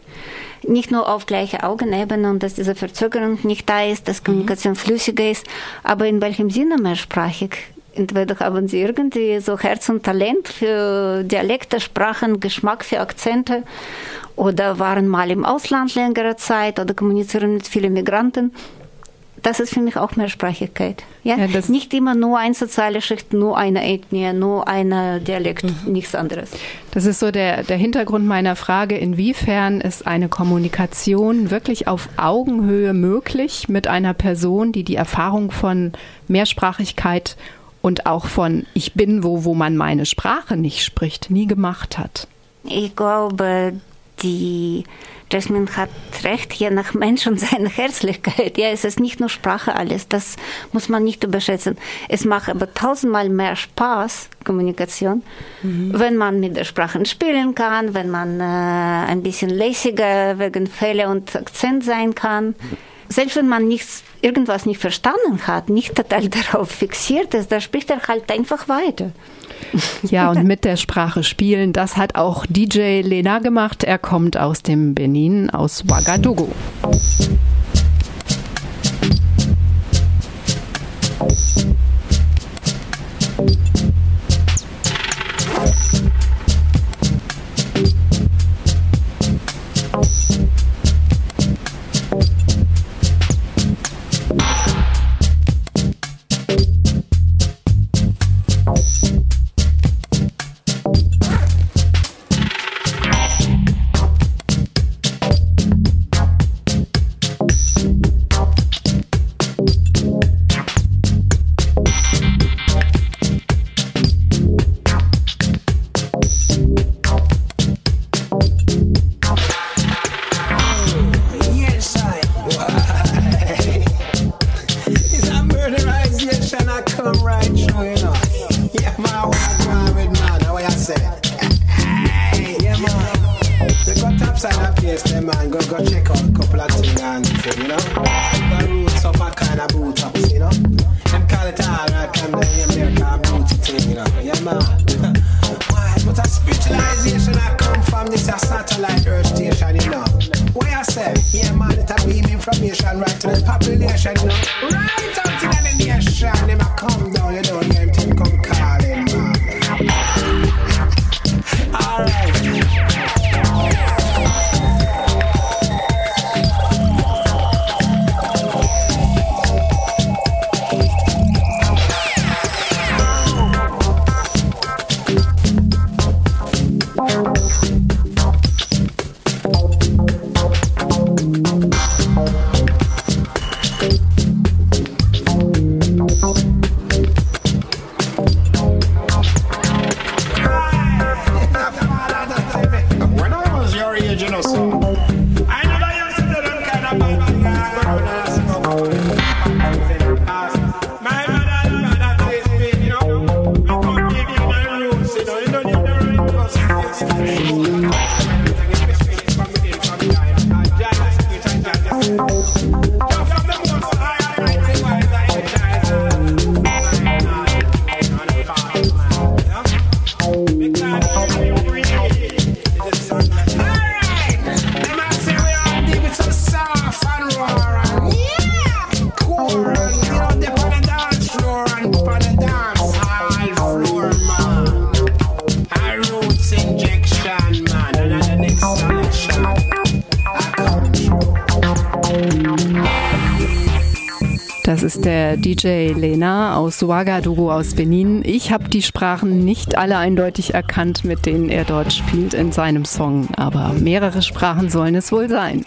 Nicht nur auf gleiche Augenebene und dass diese Verzögerung nicht da ist, dass Kommunikation flüssiger ist, aber in welchem Sinne mehrsprachig? Entweder haben sie irgendwie so Herz und Talent für Dialekte, Sprachen, Geschmack für Akzente oder waren mal im Ausland längere Zeit oder kommunizieren mit vielen Migranten. Das ist für mich auch Mehrsprachigkeit. Ja? Ja, das- nicht immer nur eine soziale Schicht, nur eine Ethnie, nur ein Dialekt, nichts anderes. Das ist so der, der Hintergrund meiner Frage, inwiefern ist eine Kommunikation wirklich auf Augenhöhe möglich mit einer Person, die die Erfahrung von Mehrsprachigkeit und auch von Ich bin wo, wo man meine Sprache nicht spricht, nie gemacht hat. Ich glaube, die Jasmine hat recht, je nach Mensch und seiner Herzlichkeit. Ja, es ist nicht nur Sprache alles, das muss man nicht überschätzen. Es macht aber tausendmal mehr Spaß, Kommunikation, wenn man mit der Sprache spielen kann, wenn man äh, ein bisschen lässiger wegen Fälle und Akzent sein kann. Selbst wenn man nichts, irgendwas nicht verstanden hat, nicht total darauf fixiert ist, da spricht er halt einfach weiter. Ja, und mit der Sprache spielen, das hat auch DJ Lena gemacht. Er kommt aus dem Benin, aus Ouagadougou. Yes, They got topside that place, them man. Go go check out a couple of things and you know. The roots of a kind of boot ups, you know. Them call it all right, come down in America, booty thing, you know. Yeah, man. Why? But a spiritualization I come from this a satellite earth station, you know. What I say? Yeah, man, it a beam information right to the population, you know. Right Das ist der DJ Lena aus Ouagadougou aus Benin. Ich habe die Sprachen nicht alle eindeutig erkannt, mit denen er dort spielt in seinem Song, aber mehrere Sprachen sollen es wohl sein.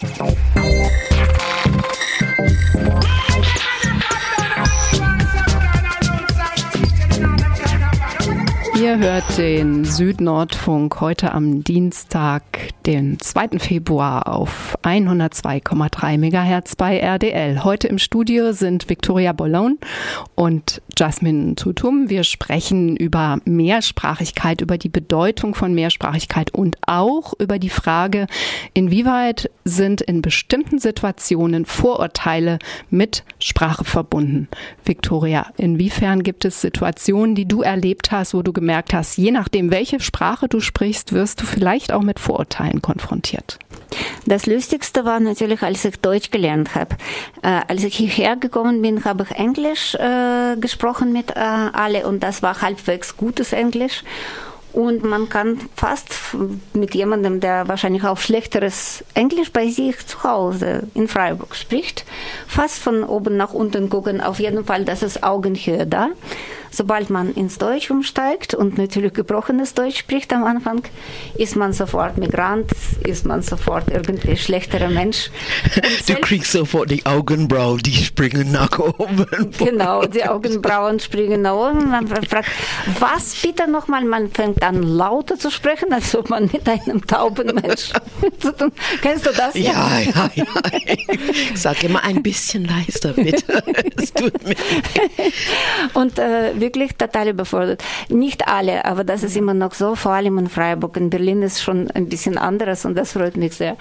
Ihr hört den Südnordfunk heute am Dienstag, den 2. Februar auf 102,3 MHz bei RDL. Heute im Studio sind Victoria Boulogne und Jasmine Tutum. Wir sprechen über Mehrsprachigkeit, über die Bedeutung von Mehrsprachigkeit und auch über die Frage, inwieweit sind in bestimmten Situationen Vorurteile mit Sprache verbunden. Victoria, inwiefern gibt es Situationen, die du erlebt hast, wo du gemerkt hast, je nachdem, welche Sprache du sprichst, wirst du vielleicht auch mit Vorurteilen konfrontiert? Das Lustigste war natürlich, als ich Deutsch gelernt habe. Äh, als ich hierher gekommen bin, habe ich Englisch äh, gesprochen mit äh, alle und das war halbwegs gutes Englisch. Und man kann fast mit jemandem, der wahrscheinlich auch schlechteres Englisch bei sich zu Hause in Freiburg spricht, fast von oben nach unten gucken. Auf jeden Fall, das ist Augenhöhe da sobald man ins Deutsch umsteigt und natürlich gebrochenes Deutsch spricht am Anfang, ist man sofort Migrant, ist man sofort irgendwie schlechterer Mensch. du kriegst sofort die Augenbrauen, die springen nach oben. Genau, die Augenbrauen springen nach oben. Man fragt, was bitte nochmal? Man fängt an lauter zu sprechen, als ob man mit einem tauben Mensch zu tun. Kennst du das? Ja, ja, ja. Sag immer ein bisschen leiser, bitte. Es tut mir Und äh, wirklich total überfordert. Nicht alle, aber das ist immer noch so, vor allem in Freiburg. In Berlin ist schon ein bisschen anderes und das freut mich sehr.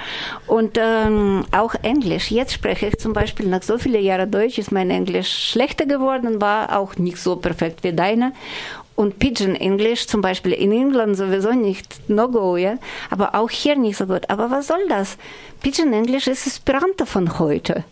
Und ähm, auch Englisch. Jetzt spreche ich zum Beispiel nach so vielen Jahren Deutsch, ist mein Englisch schlechter geworden, war auch nicht so perfekt wie deine. Und Pidgin English zum Beispiel in England sowieso nicht no go, ja, aber auch hier nicht so gut. Aber was soll das? Pidgin English ist Esperanto von heute.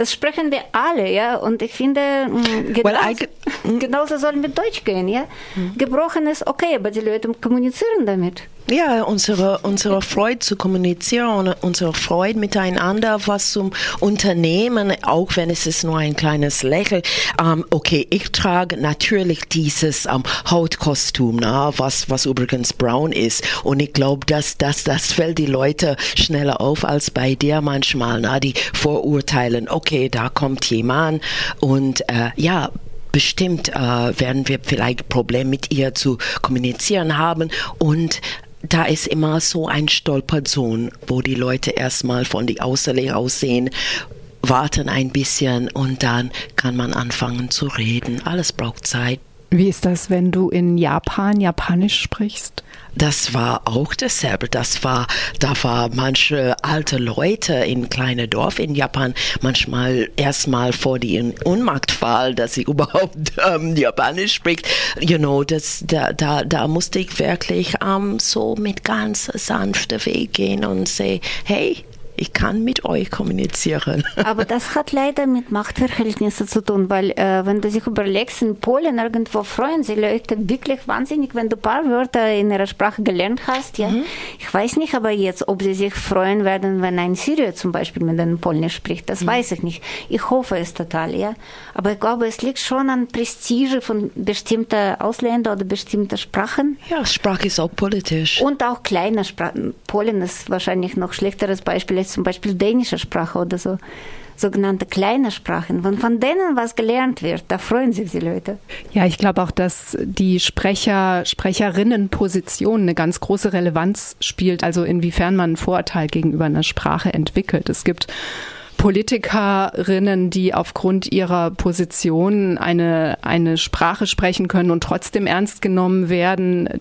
Das sprechen wir alle, ja. Und ich finde, mm, genauso, well, genauso sollen wir Deutsch gehen, ja. Mhm. Gebrochen ist okay, aber die Leute kommunizieren damit. Ja, unsere, unsere Freude zu kommunizieren, unsere Freude miteinander, was zum Unternehmen, auch wenn es ist nur ein kleines Lächeln. Ähm, okay, ich trage natürlich dieses ähm, Hautkostüm, na, was, was übrigens braun ist. Und ich glaube, dass, dass das fällt die Leute schneller auf als bei dir manchmal, na, die vorurteilen, okay, da kommt jemand und äh, ja, bestimmt äh, werden wir vielleicht Probleme mit ihr zu kommunizieren haben und da ist immer so ein Stolperzone, wo die Leute erstmal von die Außerlehrer aussehen, warten ein bisschen und dann kann man anfangen zu reden. Alles braucht Zeit. Wie ist das, wenn du in Japan Japanisch sprichst? Das war auch dasselbe. Das war, da war manche alte Leute in kleine Dorf in Japan manchmal erstmal vor die Unmachtfall, dass sie überhaupt ähm, Japanisch spricht. You know, das, da, da, da musste ich wirklich ähm, so mit ganz sanfter Weg gehen und sagen, hey, ich kann mit euch kommunizieren. Aber das hat leider mit Machtverhältnissen zu tun, weil äh, wenn du sich überlegst, in Polen irgendwo freuen sich Leute wirklich wahnsinnig, wenn du ein paar Wörter in ihrer Sprache gelernt hast. Ja? Mhm. Ich weiß nicht aber jetzt, ob sie sich freuen werden, wenn ein Syrier zum Beispiel mit einem Polnisch spricht. Das mhm. weiß ich nicht. Ich hoffe es total, ja. Aber ich glaube, es liegt schon an Prestige von bestimmten Ausländern oder bestimmten Sprachen. Ja, Sprache ist auch politisch. Und auch kleine Sprachen. Polen ist wahrscheinlich noch schlechteres Beispiel als zum Beispiel dänische Sprache oder so sogenannte kleine Sprachen. Wenn von denen was gelernt wird, da freuen sich die Leute. Ja, ich glaube auch, dass die Sprecher, Sprecherinnenposition eine ganz große Relevanz spielt, also inwiefern man ein Vorurteil gegenüber einer Sprache entwickelt. Es gibt Politikerinnen, die aufgrund ihrer Position eine, eine Sprache sprechen können und trotzdem ernst genommen werden,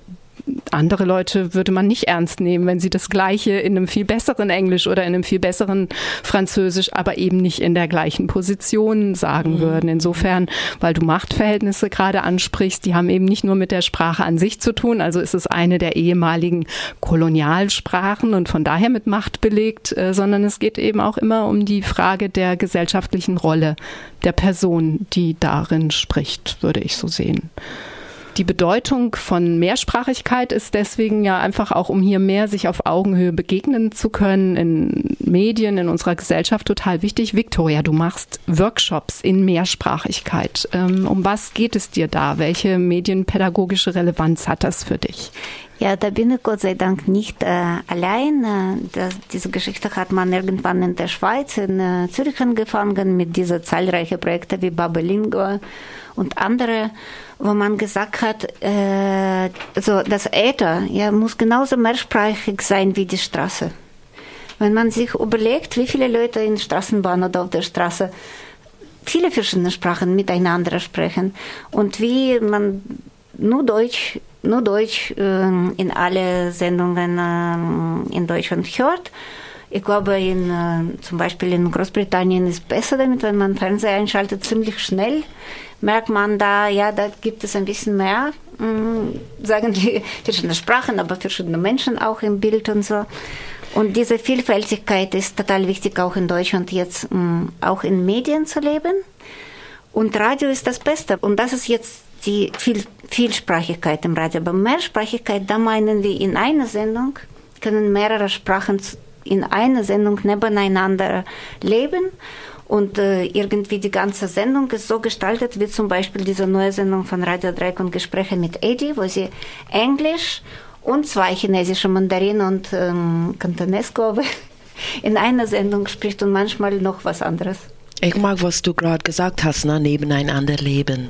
andere Leute würde man nicht ernst nehmen, wenn sie das Gleiche in einem viel besseren Englisch oder in einem viel besseren Französisch, aber eben nicht in der gleichen Position sagen mhm. würden. Insofern, weil du Machtverhältnisse gerade ansprichst, die haben eben nicht nur mit der Sprache an sich zu tun, also ist es eine der ehemaligen Kolonialsprachen und von daher mit Macht belegt, äh, sondern es geht eben auch immer um die Frage der gesellschaftlichen Rolle der Person, die darin spricht, würde ich so sehen. Die Bedeutung von Mehrsprachigkeit ist deswegen ja einfach auch, um hier mehr sich auf Augenhöhe begegnen zu können, in Medien, in unserer Gesellschaft total wichtig. Victoria, du machst Workshops in Mehrsprachigkeit. Ähm, um was geht es dir da? Welche medienpädagogische Relevanz hat das für dich? Ja, da bin ich Gott sei Dank nicht äh, allein. Äh, das, diese Geschichte hat man irgendwann in der Schweiz, in äh, Zürich angefangen, mit diesen zahlreichen Projekten wie Babelingo und andere, wo man gesagt hat, äh, also das Äther ja, muss genauso mehrsprachig sein wie die Straße. Wenn man sich überlegt, wie viele Leute in Straßenbahn oder auf der Straße viele verschiedene Sprachen miteinander sprechen und wie man nur Deutsch nur Deutsch äh, in alle Sendungen äh, in Deutschland hört. Ich glaube, in, äh, zum Beispiel in Großbritannien ist es besser damit, wenn man Fernseher einschaltet, ziemlich schnell merkt man da, ja, da gibt es ein bisschen mehr, mh, sagen die verschiedene Sprachen, aber verschiedene Menschen auch im Bild und so. Und diese Vielfältigkeit ist total wichtig, auch in Deutschland jetzt mh, auch in Medien zu leben. Und Radio ist das Beste. Und das ist jetzt die Viel Vielsprachigkeit im Radio. Aber Mehrsprachigkeit, da meinen wir in einer Sendung können mehrere Sprachen in einer Sendung nebeneinander leben und äh, irgendwie die ganze Sendung ist so gestaltet, wie zum Beispiel diese neue Sendung von Radio Dreieck und Gespräche mit Eddie, wo sie Englisch und zwei chinesische Mandarinen und ähm, Kantonesco in einer Sendung spricht und manchmal noch was anderes. Ich mag, was du gerade gesagt hast, ne? nebeneinander leben.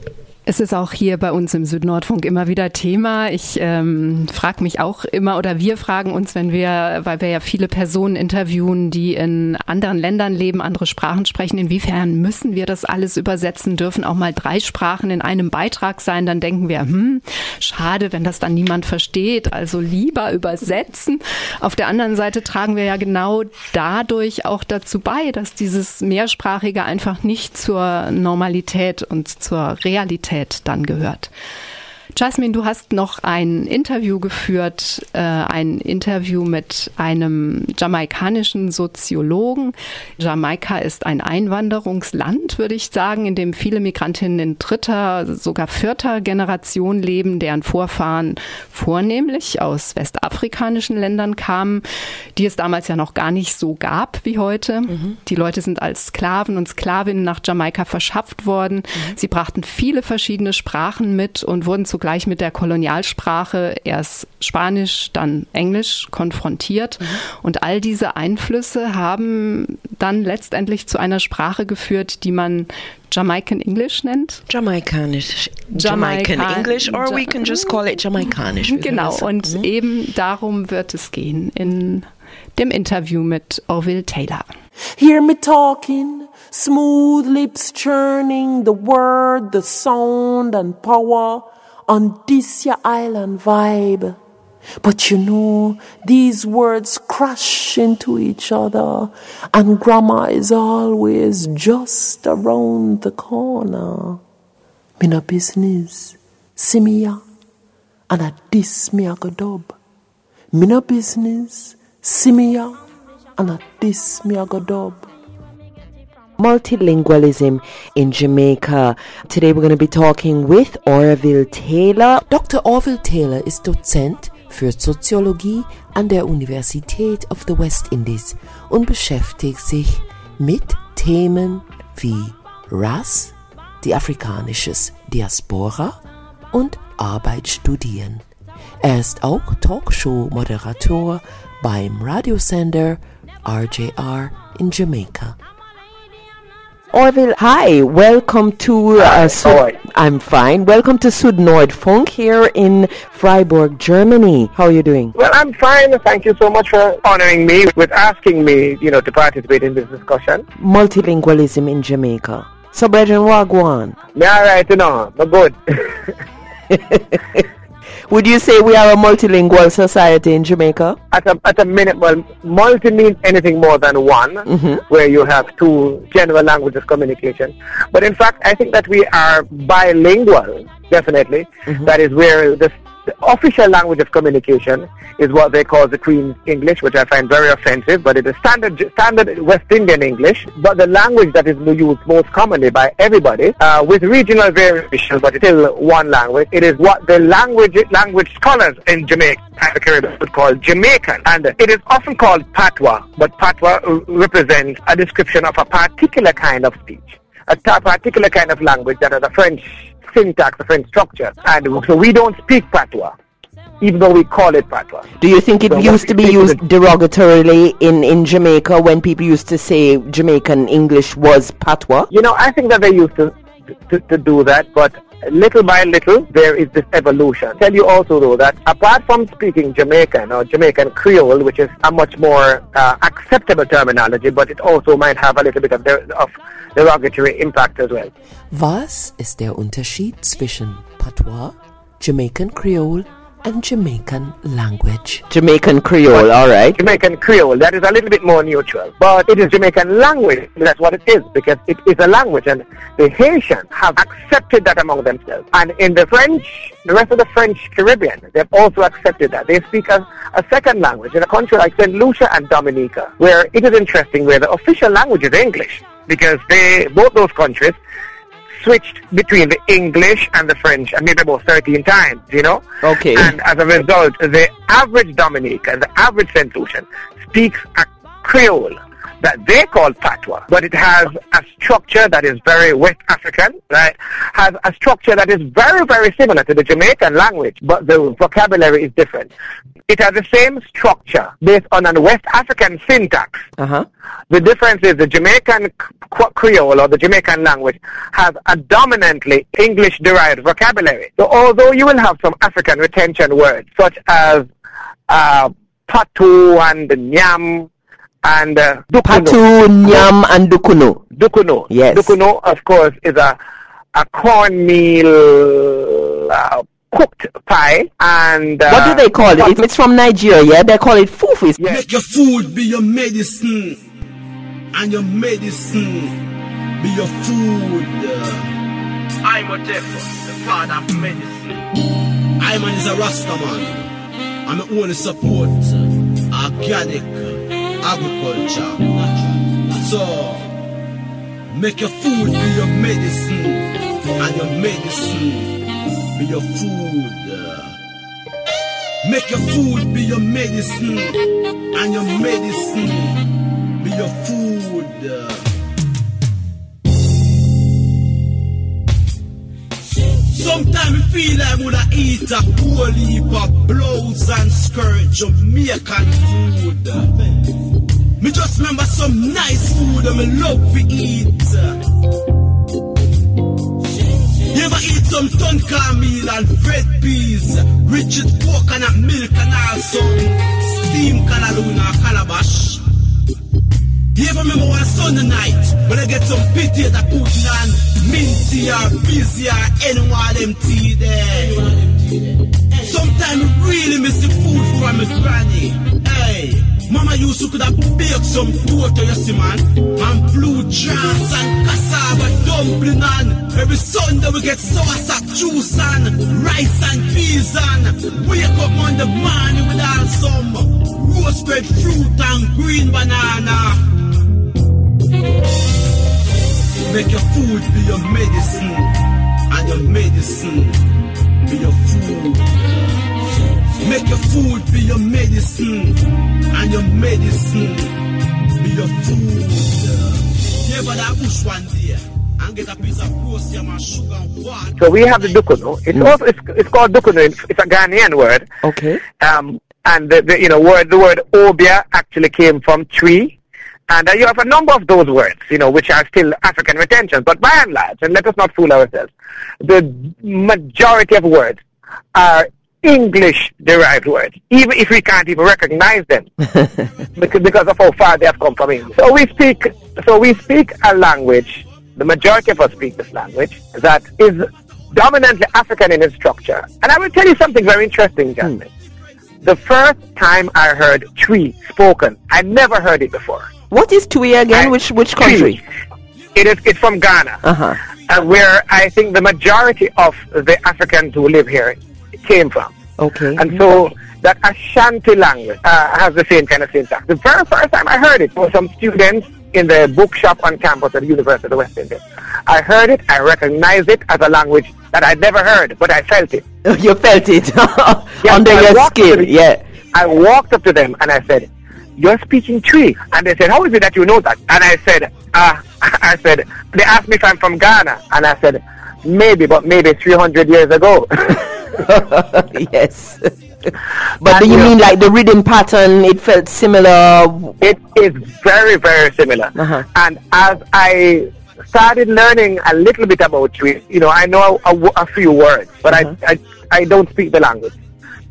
Es ist auch hier bei uns im Südnordfunk immer wieder Thema. Ich ähm, frage mich auch immer oder wir fragen uns, wenn wir, weil wir ja viele Personen interviewen, die in anderen Ländern leben, andere Sprachen sprechen, inwiefern müssen wir das alles übersetzen? Dürfen auch mal drei Sprachen in einem Beitrag sein? Dann denken wir, hm, schade, wenn das dann niemand versteht. Also lieber übersetzen. Auf der anderen Seite tragen wir ja genau dadurch auch dazu bei, dass dieses Mehrsprachige einfach nicht zur Normalität und zur Realität Realität dann gehört. Jasmine, du hast noch ein Interview geführt, äh, ein Interview mit einem jamaikanischen Soziologen. Jamaika ist ein Einwanderungsland, würde ich sagen, in dem viele Migrantinnen in dritter, sogar vierter Generation leben, deren Vorfahren vornehmlich aus westafrikanischen Ländern kamen, die es damals ja noch gar nicht so gab wie heute. Mhm. Die Leute sind als Sklaven und Sklavinnen nach Jamaika verschafft worden. Mhm. Sie brachten viele verschiedene Sprachen mit und wurden zugleich gleich mit der Kolonialsprache erst Spanisch, dann Englisch konfrontiert. Mhm. Und all diese Einflüsse haben dann letztendlich zu einer Sprache geführt, die man Jamaican English nennt. Jamaikanisch. Jamaican Jamaika English, or we can just call it Jamaikanisch. Genau, und mhm. eben darum wird es gehen in dem Interview mit Orville Taylor. Hear me talking, smooth lips churning, the word, the sound and power. On this your island vibe. But you know, these words crash into each other, and grammar is always just around the corner. Me no business, see me ya, and a this me a go dub. Me no business, see me ya, and a this me a go dub multilingualism in Jamaica. Today we're going to be talking with Orville Taylor. Dr. Orville Taylor ist Dozent für Soziologie an der Universität of the West Indies und beschäftigt sich mit Themen wie Rass, die afrikanisches Diaspora und Arbeit studieren. Er ist auch Talkshow-Moderator beim Radiosender RJR in Jamaica. Orville, hi, welcome to uh, Sud- I'm fine. Welcome to Südnordfunk here in Freiburg, Germany. How are you doing? Well, I'm fine. Thank you so much for honoring me with asking me, you know, to participate in this discussion. Multilingualism in Jamaica. So, Brethren, Wagwan. All right, you know, but good. Would you say we are a multilingual society in Jamaica? At a, at a minute, well, multi means anything more than one, mm-hmm. where you have two general languages communication. But in fact, I think that we are bilingual definitely. That is where the, the official language of communication is what they call the Queen's English, which I find very offensive, but it is standard standard West Indian English. But the language that is used most commonly by everybody, uh, with regional variations, but still one language. It is what the language language scholars in Jamaica and the Caribbean would call Jamaican, and it is often called patois. But patois uh, represents a description of a particular kind of speech, a particular kind of language that has a French syntax, French structure, and so we don't speak patois even though we call it patois. Do you think it So used to be used derogatorily in, in Jamaica when people used to say Jamaican English was patois? You know, I think that they used to, to, to do that, but little by little, there is this evolution. Tell you also, though, that apart from speaking Jamaican or Jamaican Creole, which is a much more uh, acceptable terminology, but it also might have a little bit of, der- of derogatory impact as well. Was ist der Unterschied zwischen Patois, Jamaican Creole and Jamaican language? Jamaican Creole, all right. Jamaican Creole, that is a little bit more neutral. But it is Jamaican language. That's what it is, because it is a language, and the Haitians have accepted that among themselves. And in the French, the rest of the French Caribbean, they've also accepted that. They speak a, a second language in a country like St. Lucia and Dominica, where it is interesting, where the official language is English, because they, both those countries, switched between the English and the French, and maybe about 13 times, you know? Okay. And as a result, the average Dominican, the average St. Lucian, speaks a Creole that they call patois, but it has a structure that is very West African, right? Has a structure that is very, very similar to the Jamaican language, but the vocabulary is different. It has the same structure based on a West African syntax. Uh-huh. The difference is the Jamaican Creole or the Jamaican language has a dominantly English-derived vocabulary. So although you will have some African retention words such as uh, patu and nyam and uh, dukunu. Patu, nyam, and dukunu. Dukunu. Yes. Dukunu, of course, is a a cornmeal uh, cooked pie and uh, what do they call it? It's from Nigeria, yeah? They call it fufu. Make your food be your medicine, and your medicine be your food. I'm Otepo, the father of medicine. I'm is a Rasta. I'm the only support organic agriculture. So, make your food be your medicine, and your medicine be your food. Make your food be your medicine, and your medicine be your food. Sometimes I feel like woulda eat a whole heap of blouse and skirt Jamaican food. Me just remember some nice food that me love to eat. You ever eat some tonka meal and red peas, rich with coconut milk and also steamed calaluna calabash? You ever remember one Sunday night when I get some potato putting on minty or busy or any one of them there? Sometimes really miss the food from my granny. Hey, mama used to could have baked some toto, you see man, and blue jams and cassava dumpling on. Every Sunday we get sauerkraut juice and rice and peas and wake up on the morning with all some roasted fruit and green banana. Make your food be your medicine, and your medicine be your food. Make your food be your medicine, and your medicine be your food. You ever that bush one day and get a piece of calcium and sugar and water? So we have the dukuno. It's also it's, it's called dukuno. It's, it's a Ghanaian word. Okay. Um, and the, the you know word the word obia actually came from tree. And uh, you have a number of those words, you know, which are still African retentions. But by and large, and let us not fool ourselves, the majority of words are English-derived words, even if we can't even recognize them because, because of how far they have come from English. So we speak, so we speak a language. The majority of us speak this language that is dominantly African in its structure. And I will tell you something very interesting, Jasmine. The first time I heard tree spoken, I never heard it before. What is Tui again? which which country? It is it's from Ghana. Uh-huh. uh, where I think the majority of the Africans who live here came from. Okay. And so that Ashanti language uh, has the same kind of syntax. The very first time I heard it was some students in the bookshop on campus at the University of the West Indies. I heard it, I recognized it as a language that I'd never heard, but I felt it. you felt it Yes, under I your walked up to skin. Yeah. I walked up to them and I said, "You're speaking Tree," and they said, "How is it that you know that?" And I said, uh, "I said." They asked me if I'm from Ghana, and I said, "Maybe, but maybe 300 years ago." yes. But do you mean like the reading pattern? It felt similar. It is very, very similar. Uh-huh. And as I started learning a little bit about Tree, you know, I know a few words, but I, I I don't speak the language,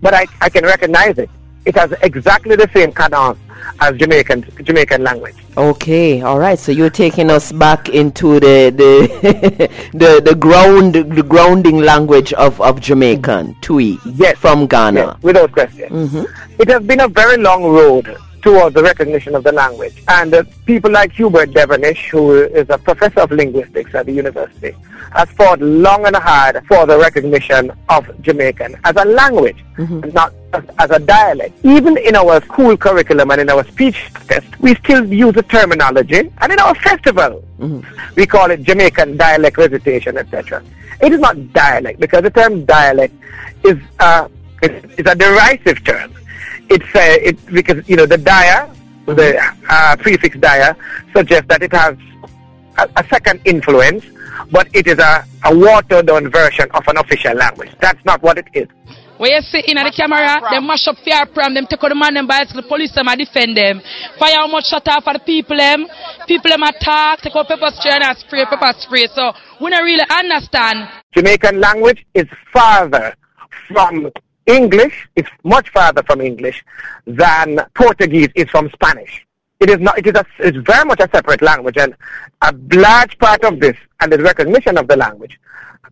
but I I can recognize it. It has exactly the same cadence as Jamaican Jamaican language. Okay, all right. So you're taking us back into the the the, the ground the grounding language of, of Jamaican, Tui, Yes. from Ghana. Yes, without question. hmm It has been a very long road towards the recognition of the language. And uh, people like Hubert Devonish, who is a professor of linguistics at the university, has fought long and hard for the recognition of Jamaican as a language, not as, as a dialect. Even in our school curriculum and in our speech test, we still use the terminology. And in our festival, we call it Jamaican dialect recitation, etc. It is not dialect because the term dialect is, uh, is, is a derisive term. It's uh, it because you know the dia, the uh, prefix dia, suggests that it has a, a second influence, but it is a, a watered down version of an official language. That's not what it is. Where you see in the camera, them mash up fear pram, them take out the man them bicycle, the police them a defend them. Fire how much shut off for the people them. People them attack, take out pepper spray and a spray pepper spray. So we don't really understand. Jamaican language is farther from English, is much farther from English than Portuguese is from Spanish. It is not, it is a, it's very much a separate language and a large part of this and the recognition of the language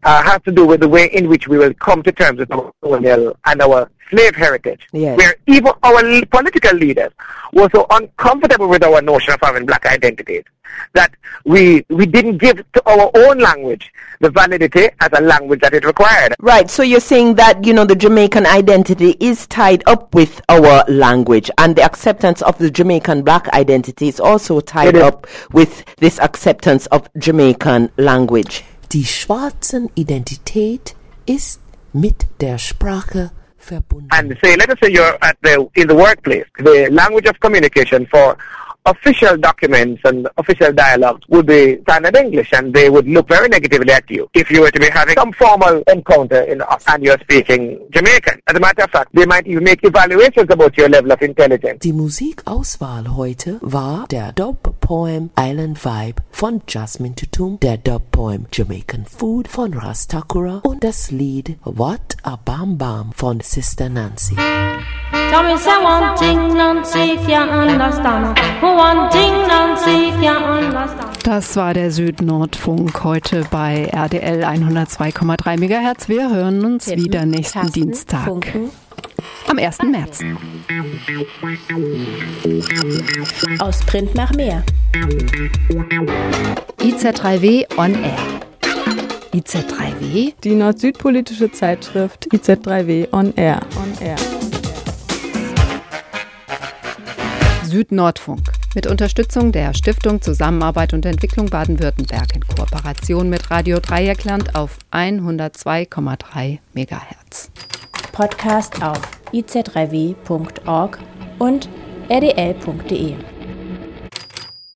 uh, has to do with the way in which we will come to terms with our colonial and our slave heritage. Yes. Where even our political leaders were so uncomfortable with our notion of having black identities that we, we didn't give to our own language the validity as a language that it required. Right. So you're saying that you know the Jamaican identity is tied up with our language, and the acceptance of the Jamaican black identity is also tied up with this acceptance of Jamaican language. Die schwarzen Identität ist mit der Sprache verbunden. and say, let us say you're at the in the workplace, the language of communication for official documents and official dialogues would be standard English, and they would look very negatively at you if you were to be having some formal encounter in and you're speaking Jamaican. As a matter of fact, they might even make evaluations about your level of intelligence. Die Musikauswahl heute war der Dub-Poem Island Vibe von Jasmine Tutum, der Dub-Poem Jamaican Food von Rastakura und das Lied What a Bam Bam von Sister Nancy. Tell me say one thing Nancy can't understand. One thing Nancy can't understand. Das war der Süd-Nord-Funk heute bei RDL 102,3 MHz. Wir hören uns Tippen, wieder nächsten Tasten, Dienstag Funken. am 1. März. Aus Print nach mehr. IZ3W on Air. IZ3W? Die nord-süd-politische Zeitschrift IZ3W On Air. On Air. Süd-Nordfunk. Mit Unterstützung der Stiftung Zusammenarbeit und Entwicklung Baden-Württemberg in Kooperation mit Radio Dreieckland auf 102,3 MHz. Podcast auf iz3w.org und rdl.de.